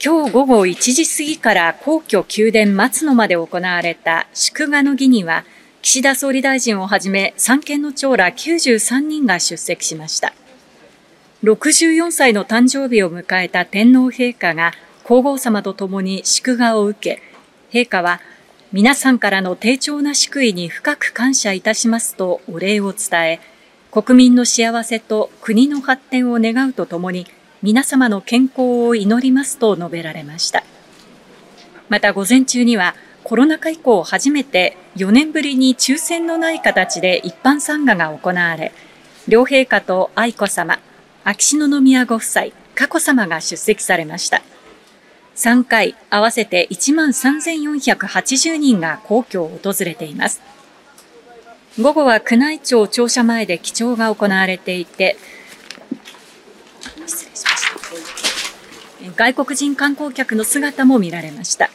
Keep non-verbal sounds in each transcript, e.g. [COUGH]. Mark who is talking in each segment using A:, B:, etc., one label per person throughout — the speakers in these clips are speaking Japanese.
A: 今日午後1時過ぎから皇居宮殿松野まで行われた祝賀の儀には、岸田総理大臣をはじめ三権の長ら93人が出席しました。64歳の誕生日を迎えた天皇陛下が皇后さまと共に祝賀を受け、陛下は皆さんからの丁重な祝意に深く感謝いたしますとお礼を伝え、国民の幸せと国の発展を願うとともに、皆様の健康を祈りますと述べられました。また午前中にはコロナ禍以降初めて4年ぶりに抽選のない形で一般参賀が行われ、両陛下と愛子さま、秋篠宮ご夫妻、佳子さまが出席されました。3回合わせて1万3480人が皇居を訪れています。午後は宮内庁庁舎前で記帳が行われていて、外国人観光客の姿も見られました。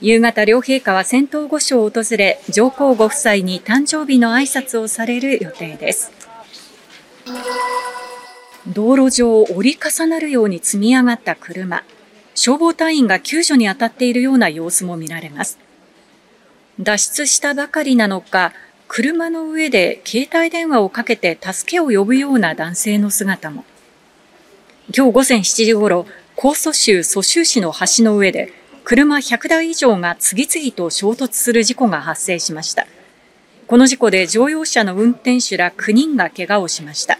A: 夕方、両陛下は仙洞御所を訪れ、上皇ご夫妻に誕生日の挨拶をされる予定です。道路上を折り重なるように積み上がった車。消防隊員が救助に当たっているような様子も見られます。脱出したばかりなのか、車の上で携帯電話をかけて助けを呼ぶような男性の姿も。今日午前7時ごろ、江蘇州蘇州市の橋の上で、車100台以上が次々と衝突する事故が発生しました。この事故で乗用車の運転手ら9人が怪我をしました。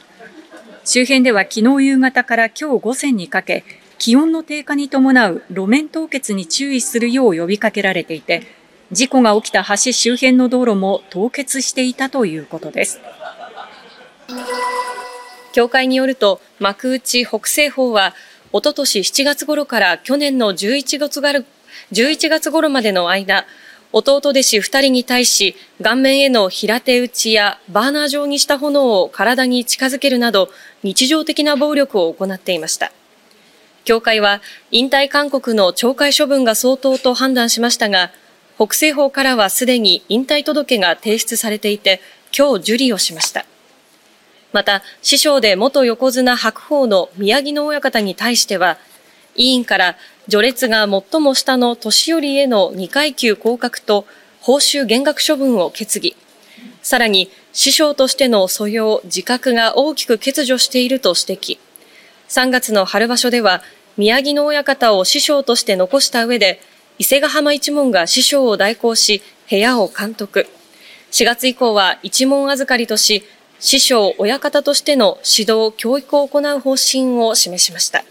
A: 周辺では昨日夕方から今日午前にかけ、気温の低下に伴う路面凍結に注意するよう呼びかけられていて、事故が起きた橋周辺の道路も凍結していたということです。
B: 協会によると、幕内北西方はおととし7月頃から去年の11月が11月頃までの間、弟弟子2人に対し、顔面への平手打ちやバーナー状にした炎を体に近づけるなど、日常的な暴力を行っていました。協会は、引退勧告の懲戒処分が相当と判断しましたが、北西方からはすでに引退届が提出されていて、今日受理をしました。また、師匠で元横綱白鵬の宮城野親方に対しては、委員から序列が最も下の年寄りへの2階級降格と報酬減額処分を決議。さらに、師匠としての素養、自覚が大きく欠如していると指摘。3月の春場所では、宮城野親方を師匠として残した上で、伊勢ヶ浜一門が師匠を代行し、部屋を監督。4月以降は一門預かりとし、師匠、親方としての指導、教育を行う方針を示しました。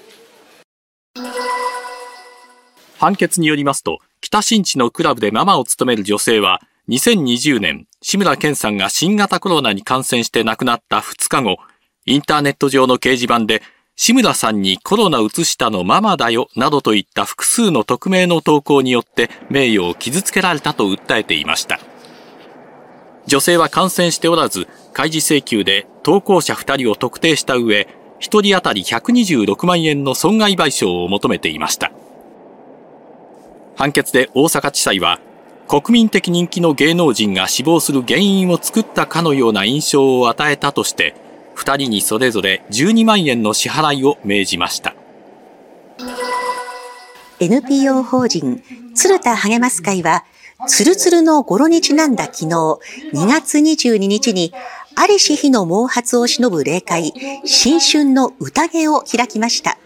C: 判決によりますと、北新地のクラブでママを務める女性は、2020年、志村けんさんが新型コロナに感染して亡くなった2日後、インターネット上の掲示板で、志村さんにコロナ移したのママだよ、などといった複数の匿名の投稿によって名誉を傷つけられたと訴えていました。女性は感染しておらず、開示請求で投稿者2人を特定した上、1人当たり126万円の損害賠償を求めていました。判決で大阪地裁は、国民的人気の芸能人が死亡する原因を作ったかのような印象を与えたとして、2人にそれぞれ12万円の支払いを命じました。
D: NPO 法人鶴田励ます会は、つるつるの語呂にちなんだ昨日、2月22日に、ありし日の毛髪を忍ぶ霊界、新春の宴を開きました。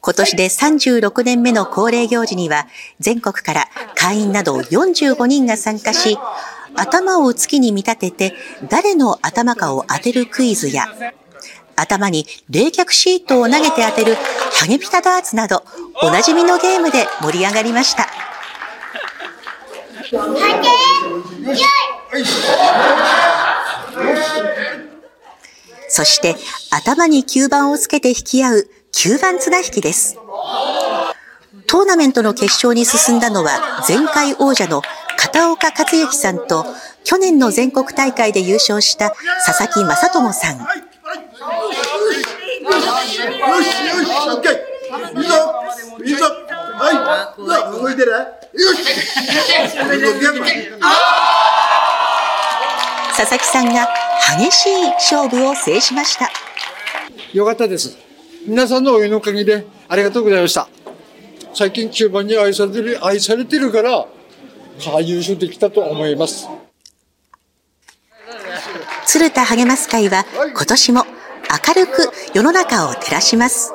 D: 今年で36年目の恒例行事には、全国から会員など45人が参加し、頭を月に見立てて、誰の頭かを当てるクイズや、頭に冷却シートを投げて当てるハゲピタダーツなど、おなじみのゲームで盛り上がりました。そして頭に吸盤をつけて引き合う吸盤綱引きです。トーナメントの決勝に進んだのは前回王者の片岡克之さんと去年の全国大会で優勝した佐々木正智さん。はい動いてるよし [LAUGHS] 佐々木さんが激しい勝負を制しました。
E: よかったです。皆さんのお湯のおかげでありがとうございました。
F: 最近中盤に愛されてる、愛されてるから、優勝できたと思います。
D: 鶴田励ます会は今年も明るく世の中を照らします。